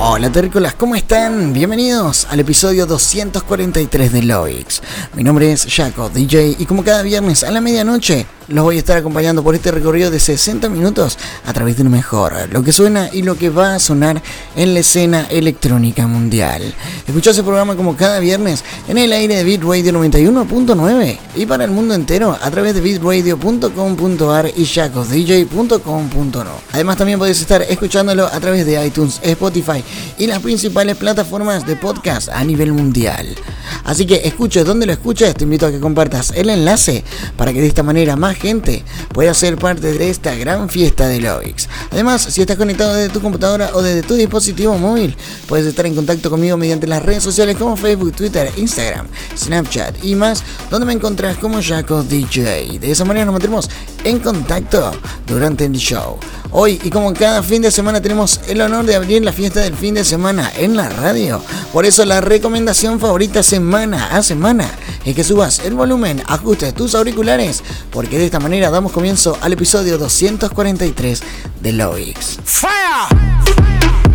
Hola terrícolas, ¿cómo están? Bienvenidos al episodio 243 de Loix. Mi nombre es Jaco, DJ, y como cada viernes a la medianoche los voy a estar acompañando por este recorrido de 60 minutos a través de lo mejor, lo que suena y lo que va a sonar en la escena electrónica mundial. Escuchá ese programa como cada viernes en el aire de Beat Radio 91.9 y para el mundo entero a través de beatradio.com.ar y jacosdj.com.no. Además también podés estar escuchándolo a través de iTunes, Spotify y las principales plataformas de podcast a nivel mundial. Así que escuches donde lo escuches, te invito a que compartas el enlace para que de esta manera más gente pueda ser parte de esta gran fiesta de Loix. Además, si estás conectado desde tu computadora o desde tu dispositivo móvil, puedes estar en contacto conmigo mediante las redes sociales como Facebook, Twitter, Instagram, Snapchat y más, donde me encontrás como Jaco DJ. De esa manera nos mantendremos en contacto durante el show. Hoy y como cada fin de semana tenemos el honor de abrir la fiesta del fin de semana en la radio. Por eso la recomendación favorita semana a semana es que subas el volumen, ajustes tus auriculares, porque de esta manera damos comienzo al episodio 243 de Loix. More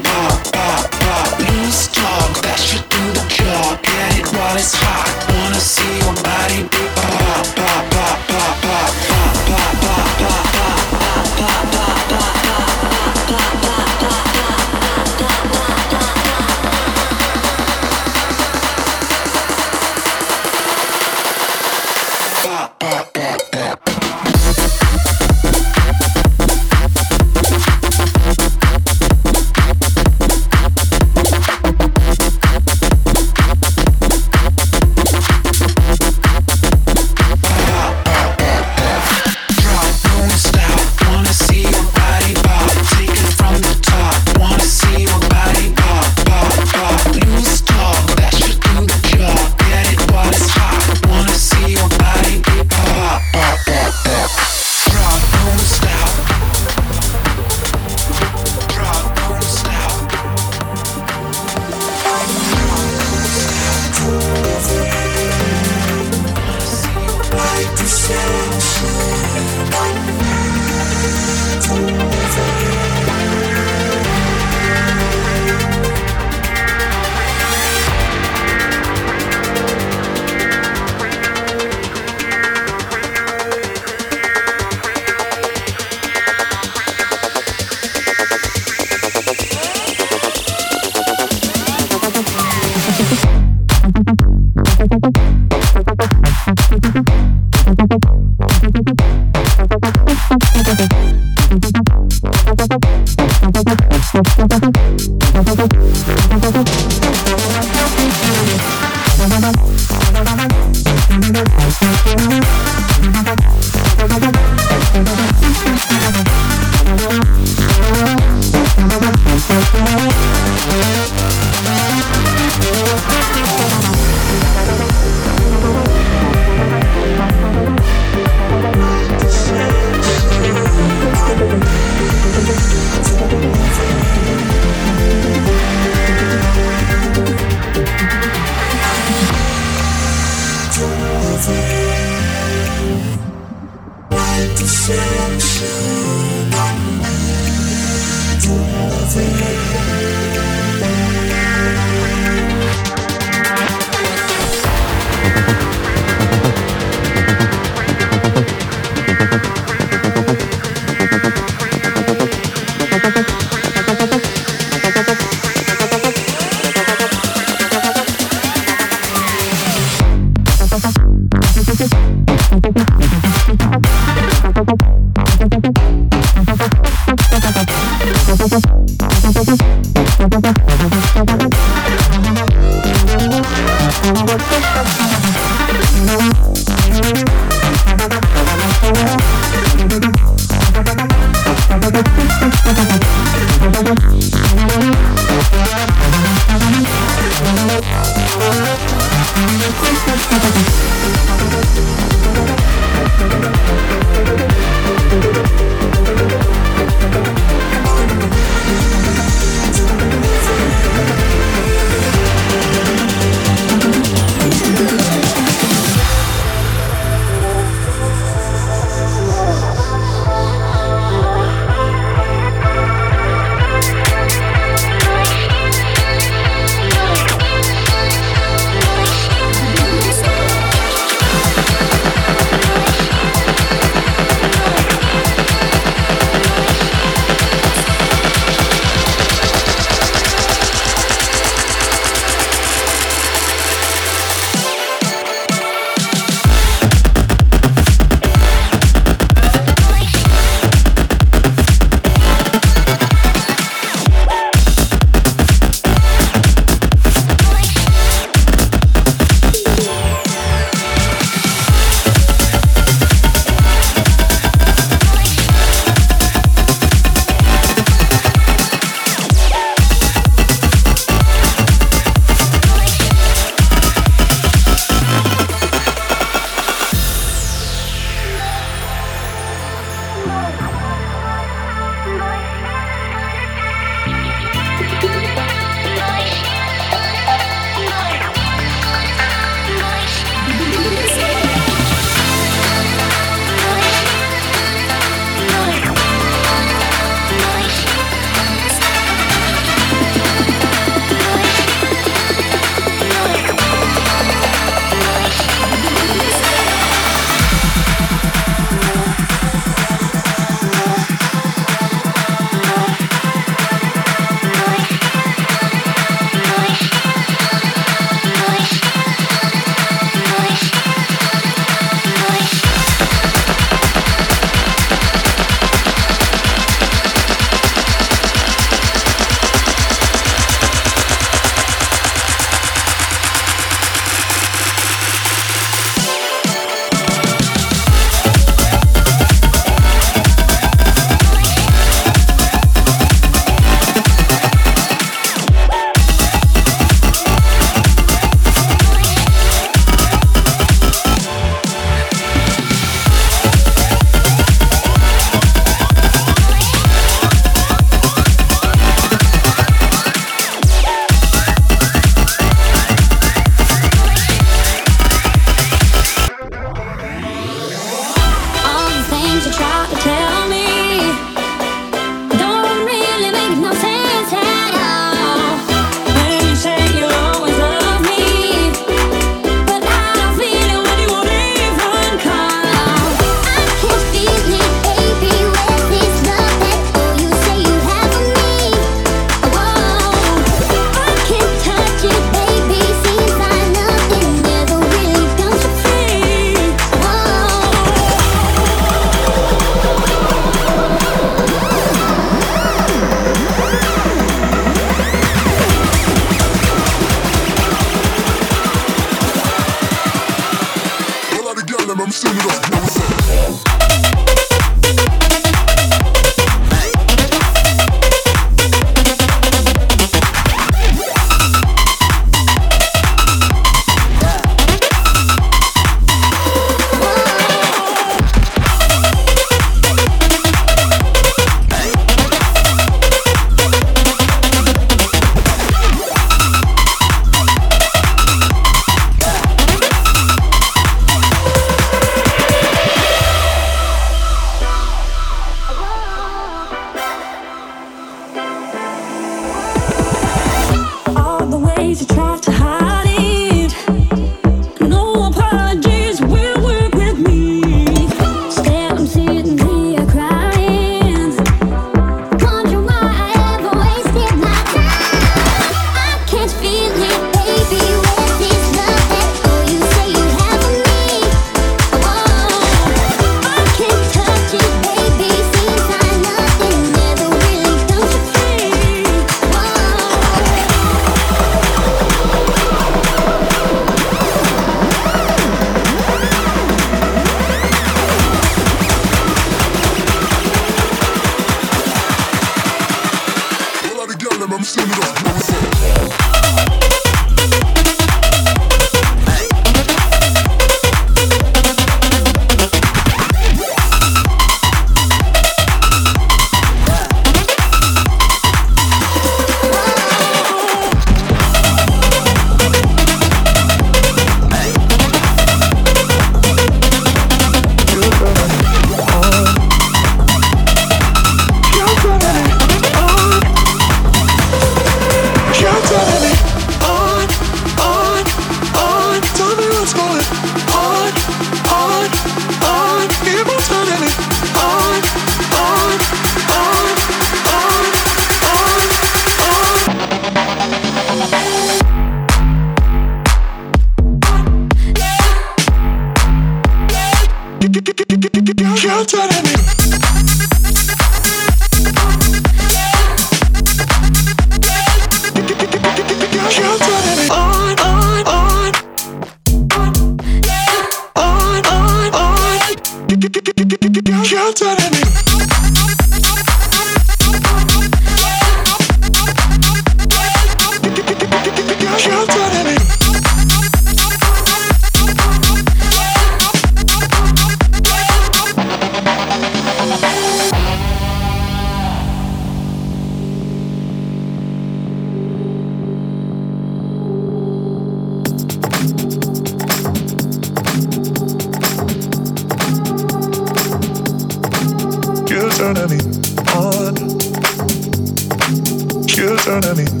front me.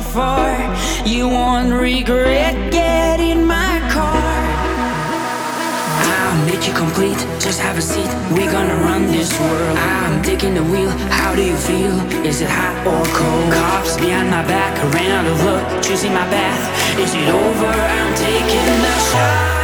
Far. You won't regret, getting my car. I'll make you complete, just have a seat. We're gonna run this world. I'm taking the wheel, how do you feel? Is it hot or cold? Cops behind my back, I ran out of luck, choosing my path. Is it over? I'm taking the shot.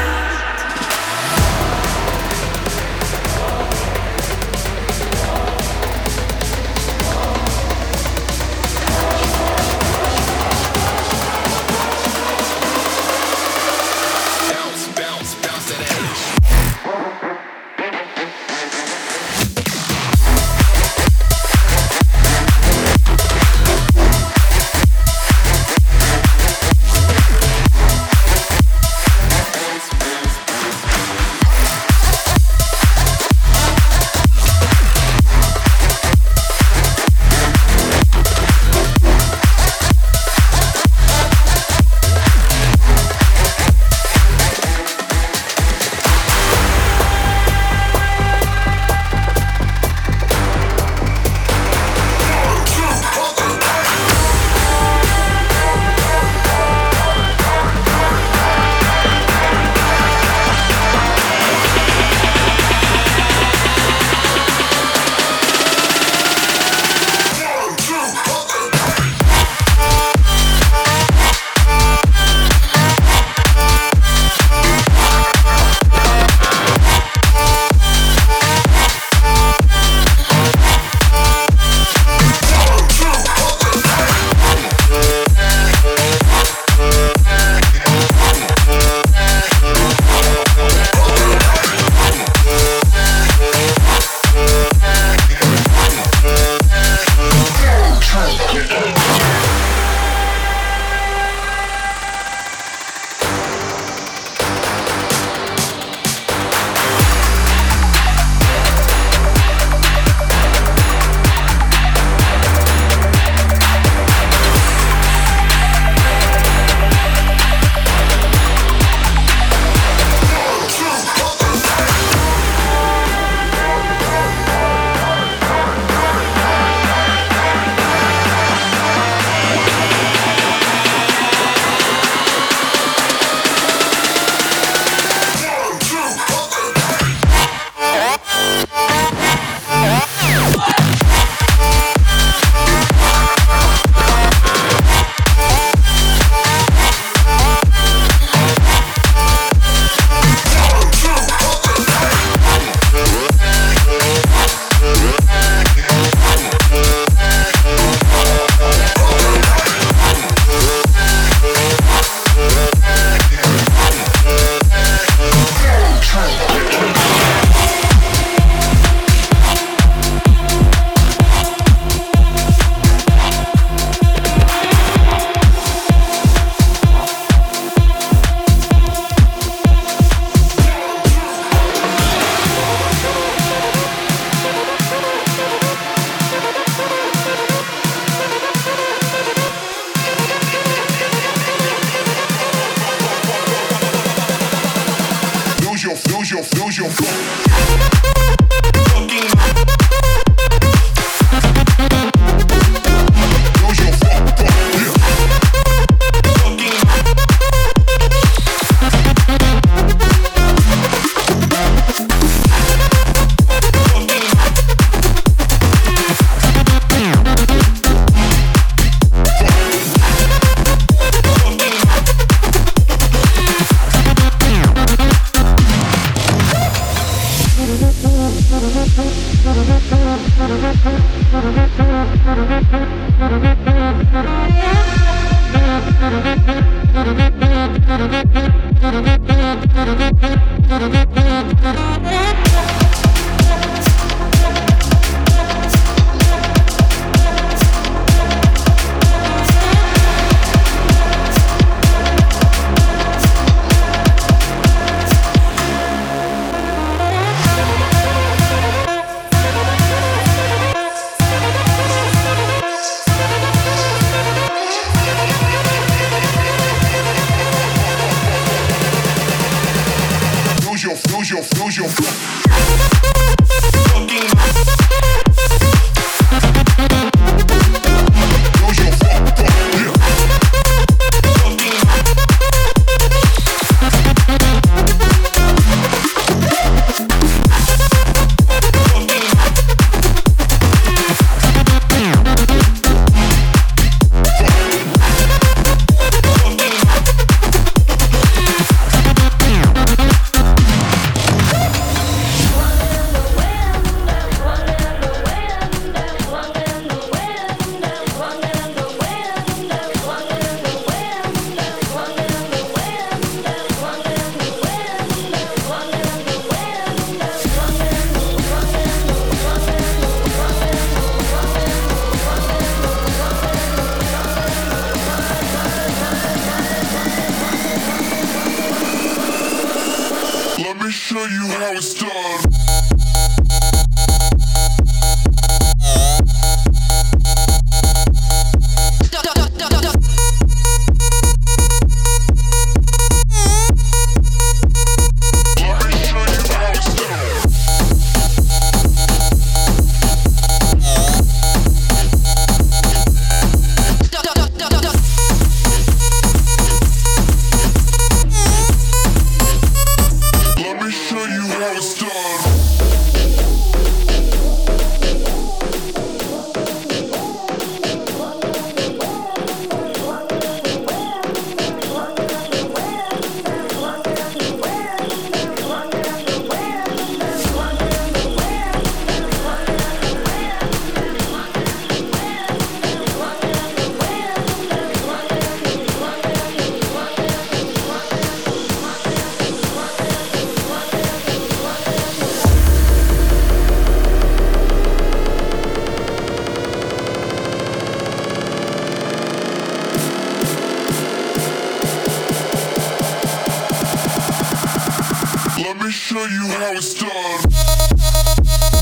You how it's done.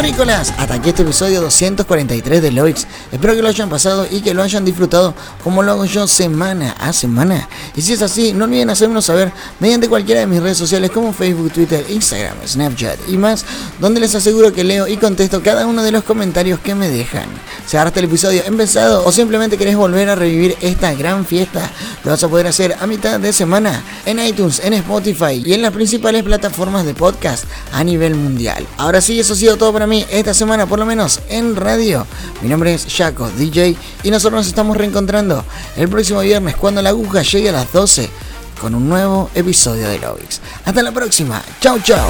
Terrícolas, hasta aquí este episodio 243 de Loix. Espero que lo hayan pasado y que lo hayan disfrutado como lo hago yo semana a semana. Y si es así, no olviden hacérmelo saber mediante cualquiera de mis redes sociales como Facebook, Twitter, Instagram, Snapchat y más, donde les aseguro que leo y contesto cada uno de los comentarios que me dejan. Si ahora el episodio empezado o simplemente querés volver a revivir esta gran fiesta, lo vas a poder hacer a mitad de semana en iTunes, en Spotify y en las principales plataformas de podcast a nivel mundial. Ahora sí, eso ha sido todo para mí esta semana, por lo menos en radio. Mi nombre es Jaco, DJ, y nosotros nos estamos reencontrando el próximo viernes cuando la aguja llegue a las 12 con un nuevo episodio de Lovix. Hasta la próxima. Chau, chau.